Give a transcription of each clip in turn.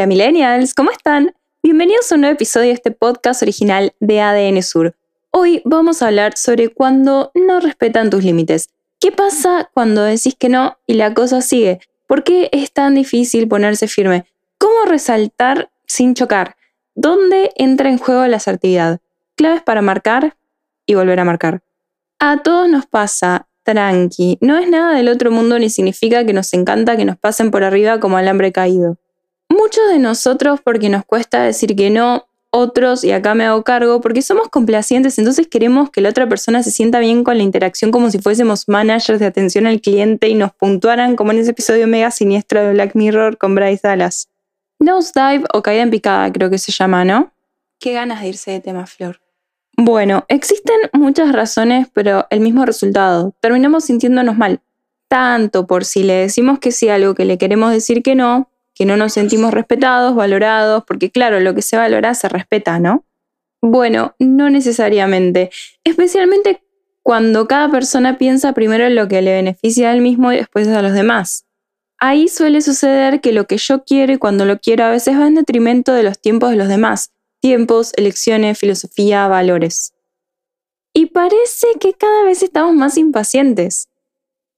Hola millennials, ¿cómo están? Bienvenidos a un nuevo episodio de este podcast original de ADN Sur. Hoy vamos a hablar sobre cuando no respetan tus límites. ¿Qué pasa cuando decís que no y la cosa sigue? ¿Por qué es tan difícil ponerse firme? ¿Cómo resaltar sin chocar? ¿Dónde entra en juego la asertividad? Claves para marcar y volver a marcar. A todos nos pasa, tranqui, no es nada del otro mundo ni significa que nos encanta que nos pasen por arriba como alambre caído. Muchos de nosotros porque nos cuesta decir que no, otros, y acá me hago cargo, porque somos complacientes, entonces queremos que la otra persona se sienta bien con la interacción como si fuésemos managers de atención al cliente y nos puntuaran como en ese episodio mega siniestro de Black Mirror con Bryce Dallas. Nose dive o caída en picada creo que se llama, ¿no? Qué ganas de irse de tema, Flor. Bueno, existen muchas razones, pero el mismo resultado. Terminamos sintiéndonos mal. Tanto por si le decimos que sí a algo que le queremos decir que no, que no nos sentimos respetados, valorados, porque claro, lo que se valora se respeta, ¿no? Bueno, no necesariamente, especialmente cuando cada persona piensa primero en lo que le beneficia a él mismo y después a los demás. Ahí suele suceder que lo que yo quiero y cuando lo quiero a veces va en detrimento de los tiempos de los demás, tiempos, elecciones, filosofía, valores. Y parece que cada vez estamos más impacientes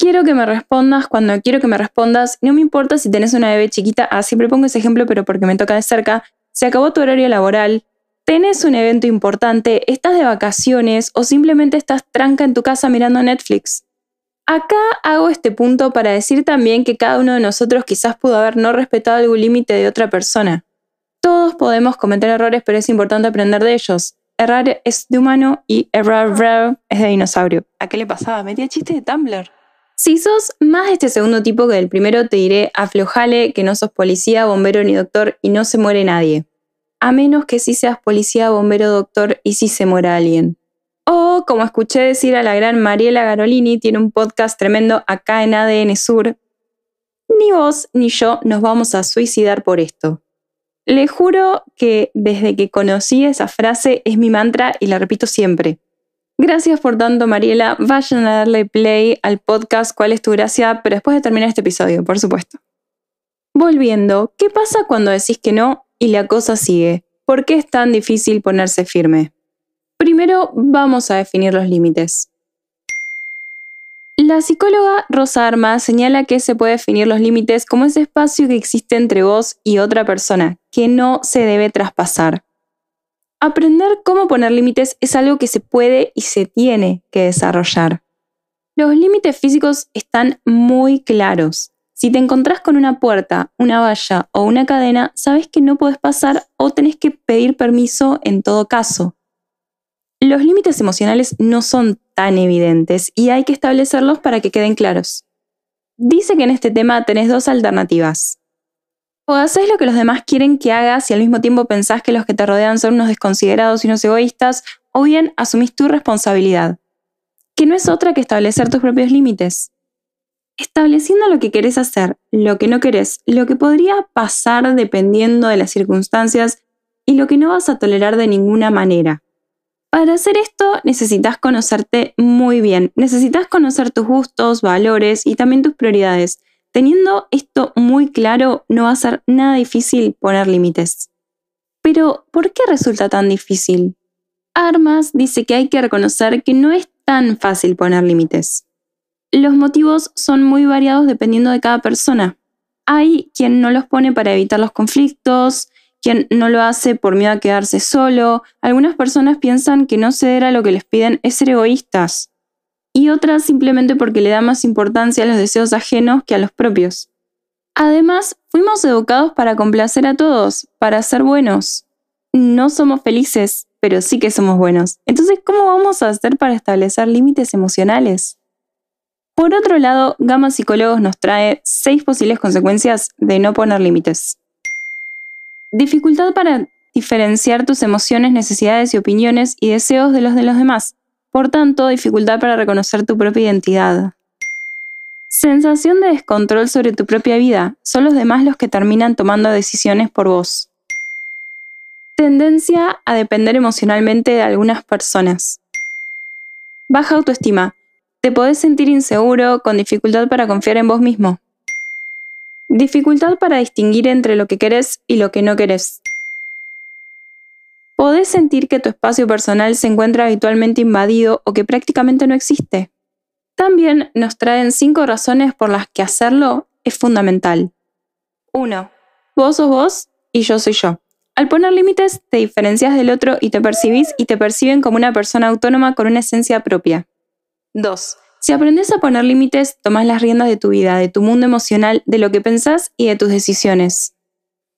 quiero que me respondas cuando quiero que me respondas. No me importa si tenés una bebé chiquita, ah, siempre pongo ese ejemplo, pero porque me toca de cerca. Se acabó tu horario laboral, tenés un evento importante, estás de vacaciones o simplemente estás tranca en tu casa mirando Netflix. Acá hago este punto para decir también que cada uno de nosotros quizás pudo haber no respetado algún límite de otra persona. Todos podemos cometer errores, pero es importante aprender de ellos. Errar es de humano y errar es de dinosaurio. ¿A qué le pasaba? Metía chiste de Tumblr. Si sos más de este segundo tipo que del primero, te diré aflojale que no sos policía, bombero ni doctor y no se muere nadie. A menos que sí seas policía, bombero, doctor y sí se muera alguien. O, como escuché decir a la gran Mariela Garolini, tiene un podcast tremendo acá en ADN Sur. Ni vos ni yo nos vamos a suicidar por esto. Le juro que desde que conocí esa frase es mi mantra y la repito siempre. Gracias por tanto, Mariela. Vayan a darle play al podcast ¿Cuál es tu gracia? Pero después de terminar este episodio, por supuesto. Volviendo, ¿qué pasa cuando decís que no y la cosa sigue? ¿Por qué es tan difícil ponerse firme? Primero, vamos a definir los límites. La psicóloga Rosa Arma señala que se puede definir los límites como ese espacio que existe entre vos y otra persona, que no se debe traspasar. Aprender cómo poner límites es algo que se puede y se tiene que desarrollar. Los límites físicos están muy claros. Si te encontrás con una puerta, una valla o una cadena, sabes que no puedes pasar o tenés que pedir permiso en todo caso. Los límites emocionales no son tan evidentes y hay que establecerlos para que queden claros. Dice que en este tema tenés dos alternativas. O haces lo que los demás quieren que hagas y al mismo tiempo pensás que los que te rodean son unos desconsiderados y unos egoístas, o bien asumís tu responsabilidad, que no es otra que establecer tus propios límites. Estableciendo lo que querés hacer, lo que no querés, lo que podría pasar dependiendo de las circunstancias y lo que no vas a tolerar de ninguna manera. Para hacer esto necesitas conocerte muy bien, necesitas conocer tus gustos, valores y también tus prioridades Teniendo esto muy claro, no va a ser nada difícil poner límites. Pero, ¿por qué resulta tan difícil? Armas dice que hay que reconocer que no es tan fácil poner límites. Los motivos son muy variados dependiendo de cada persona. Hay quien no los pone para evitar los conflictos, quien no lo hace por miedo a quedarse solo. Algunas personas piensan que no ceder a lo que les piden es ser egoístas y otras simplemente porque le da más importancia a los deseos ajenos que a los propios. Además, fuimos educados para complacer a todos, para ser buenos. No somos felices, pero sí que somos buenos. Entonces, ¿cómo vamos a hacer para establecer límites emocionales? Por otro lado, Gama Psicólogos nos trae seis posibles consecuencias de no poner límites. Dificultad para diferenciar tus emociones, necesidades y opiniones y deseos de los de los demás. Por tanto, dificultad para reconocer tu propia identidad. Sensación de descontrol sobre tu propia vida. Son los demás los que terminan tomando decisiones por vos. Tendencia a depender emocionalmente de algunas personas. Baja autoestima. Te podés sentir inseguro, con dificultad para confiar en vos mismo. Dificultad para distinguir entre lo que querés y lo que no querés. Podés sentir que tu espacio personal se encuentra habitualmente invadido o que prácticamente no existe. También nos traen cinco razones por las que hacerlo es fundamental. 1. Vos sos vos y yo soy yo. Al poner límites te diferencias del otro y te percibís y te perciben como una persona autónoma con una esencia propia. 2. Si aprendes a poner límites, tomas las riendas de tu vida, de tu mundo emocional, de lo que pensás y de tus decisiones.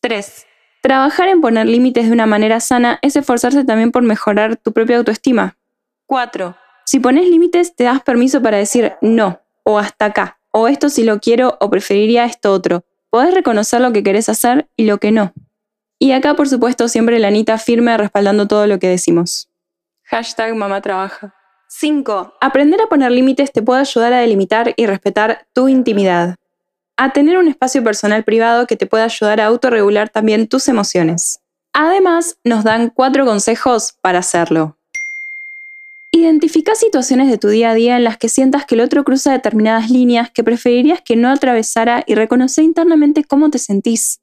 3. Trabajar en poner límites de una manera sana es esforzarse también por mejorar tu propia autoestima. 4. Si pones límites, te das permiso para decir no, o hasta acá, o esto si lo quiero, o preferiría esto otro. Podés reconocer lo que querés hacer y lo que no. Y acá, por supuesto, siempre la Anita firme respaldando todo lo que decimos. Hashtag mamá trabaja. 5. Aprender a poner límites te puede ayudar a delimitar y respetar tu intimidad a tener un espacio personal privado que te pueda ayudar a autorregular también tus emociones. Además, nos dan cuatro consejos para hacerlo. Identifica situaciones de tu día a día en las que sientas que el otro cruza determinadas líneas que preferirías que no atravesara y reconoce internamente cómo te sentís.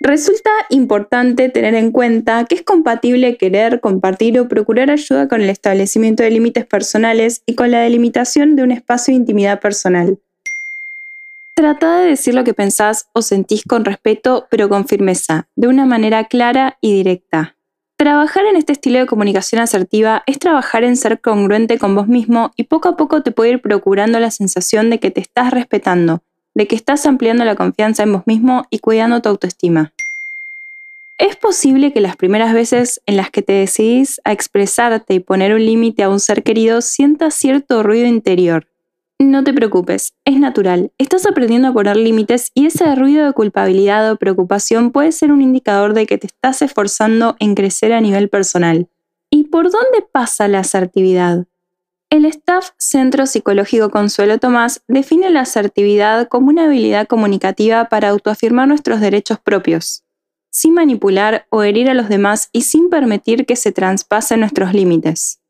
Resulta importante tener en cuenta que es compatible querer, compartir o procurar ayuda con el establecimiento de límites personales y con la delimitación de un espacio de intimidad personal. Trata de decir lo que pensás o sentís con respeto, pero con firmeza, de una manera clara y directa. Trabajar en este estilo de comunicación asertiva es trabajar en ser congruente con vos mismo y poco a poco te puede ir procurando la sensación de que te estás respetando, de que estás ampliando la confianza en vos mismo y cuidando tu autoestima. Es posible que las primeras veces en las que te decidís a expresarte y poner un límite a un ser querido sientas cierto ruido interior, no te preocupes, es natural. Estás aprendiendo a poner límites y ese ruido de culpabilidad o preocupación puede ser un indicador de que te estás esforzando en crecer a nivel personal. ¿Y por dónde pasa la asertividad? El staff Centro Psicológico Consuelo Tomás define la asertividad como una habilidad comunicativa para autoafirmar nuestros derechos propios, sin manipular o herir a los demás y sin permitir que se traspasen nuestros límites.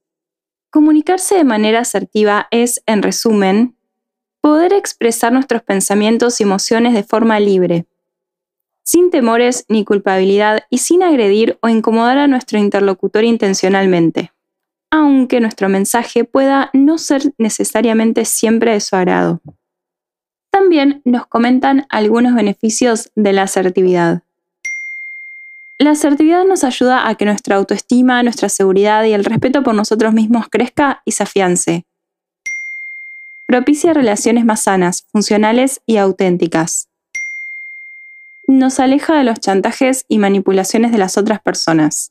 Comunicarse de manera asertiva es, en resumen, poder expresar nuestros pensamientos y emociones de forma libre, sin temores ni culpabilidad y sin agredir o incomodar a nuestro interlocutor intencionalmente, aunque nuestro mensaje pueda no ser necesariamente siempre de su agrado. También nos comentan algunos beneficios de la asertividad. La asertividad nos ayuda a que nuestra autoestima, nuestra seguridad y el respeto por nosotros mismos crezca y se afiance. Propicia relaciones más sanas, funcionales y auténticas. Nos aleja de los chantajes y manipulaciones de las otras personas.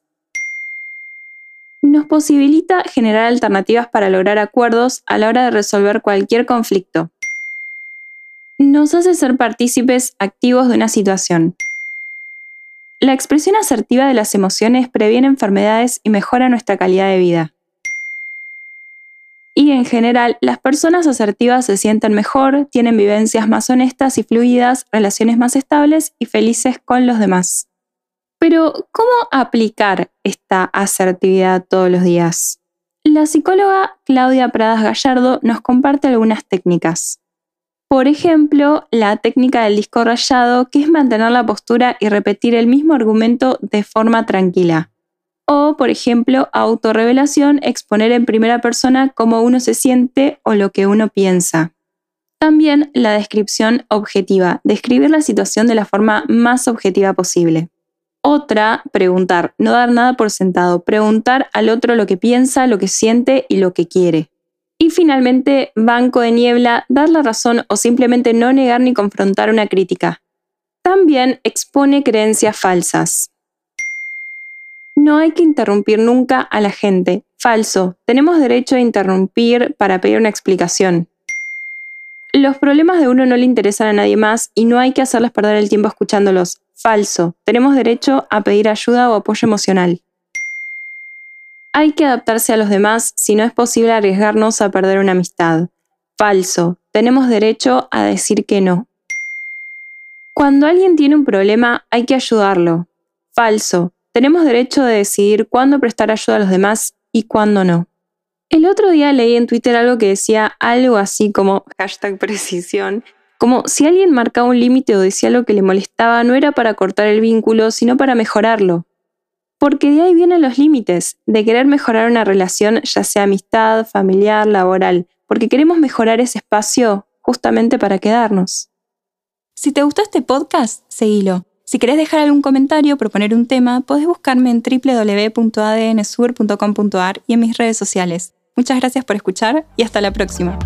Nos posibilita generar alternativas para lograr acuerdos a la hora de resolver cualquier conflicto. Nos hace ser partícipes activos de una situación. La expresión asertiva de las emociones previene enfermedades y mejora nuestra calidad de vida. Y en general, las personas asertivas se sienten mejor, tienen vivencias más honestas y fluidas, relaciones más estables y felices con los demás. Pero, ¿cómo aplicar esta asertividad todos los días? La psicóloga Claudia Pradas Gallardo nos comparte algunas técnicas. Por ejemplo, la técnica del disco rayado, que es mantener la postura y repetir el mismo argumento de forma tranquila. O, por ejemplo, autorrevelación, exponer en primera persona cómo uno se siente o lo que uno piensa. También la descripción objetiva, describir la situación de la forma más objetiva posible. Otra, preguntar, no dar nada por sentado, preguntar al otro lo que piensa, lo que siente y lo que quiere. Y finalmente, banco de niebla, dar la razón o simplemente no negar ni confrontar una crítica. También expone creencias falsas. No hay que interrumpir nunca a la gente. Falso. Tenemos derecho a interrumpir para pedir una explicación. Los problemas de uno no le interesan a nadie más y no hay que hacerles perder el tiempo escuchándolos. Falso. Tenemos derecho a pedir ayuda o apoyo emocional. Hay que adaptarse a los demás si no es posible arriesgarnos a perder una amistad. Falso. Tenemos derecho a decir que no. Cuando alguien tiene un problema hay que ayudarlo. Falso. Tenemos derecho de decidir cuándo prestar ayuda a los demás y cuándo no. El otro día leí en Twitter algo que decía algo así como hashtag precisión, como si alguien marcaba un límite o decía algo que le molestaba, no era para cortar el vínculo, sino para mejorarlo. Porque de ahí vienen los límites, de querer mejorar una relación, ya sea amistad, familiar, laboral, porque queremos mejorar ese espacio justamente para quedarnos. Si te gustó este podcast, seguilo. Si querés dejar algún comentario o proponer un tema, podés buscarme en www.adnsur.com.ar y en mis redes sociales. Muchas gracias por escuchar y hasta la próxima.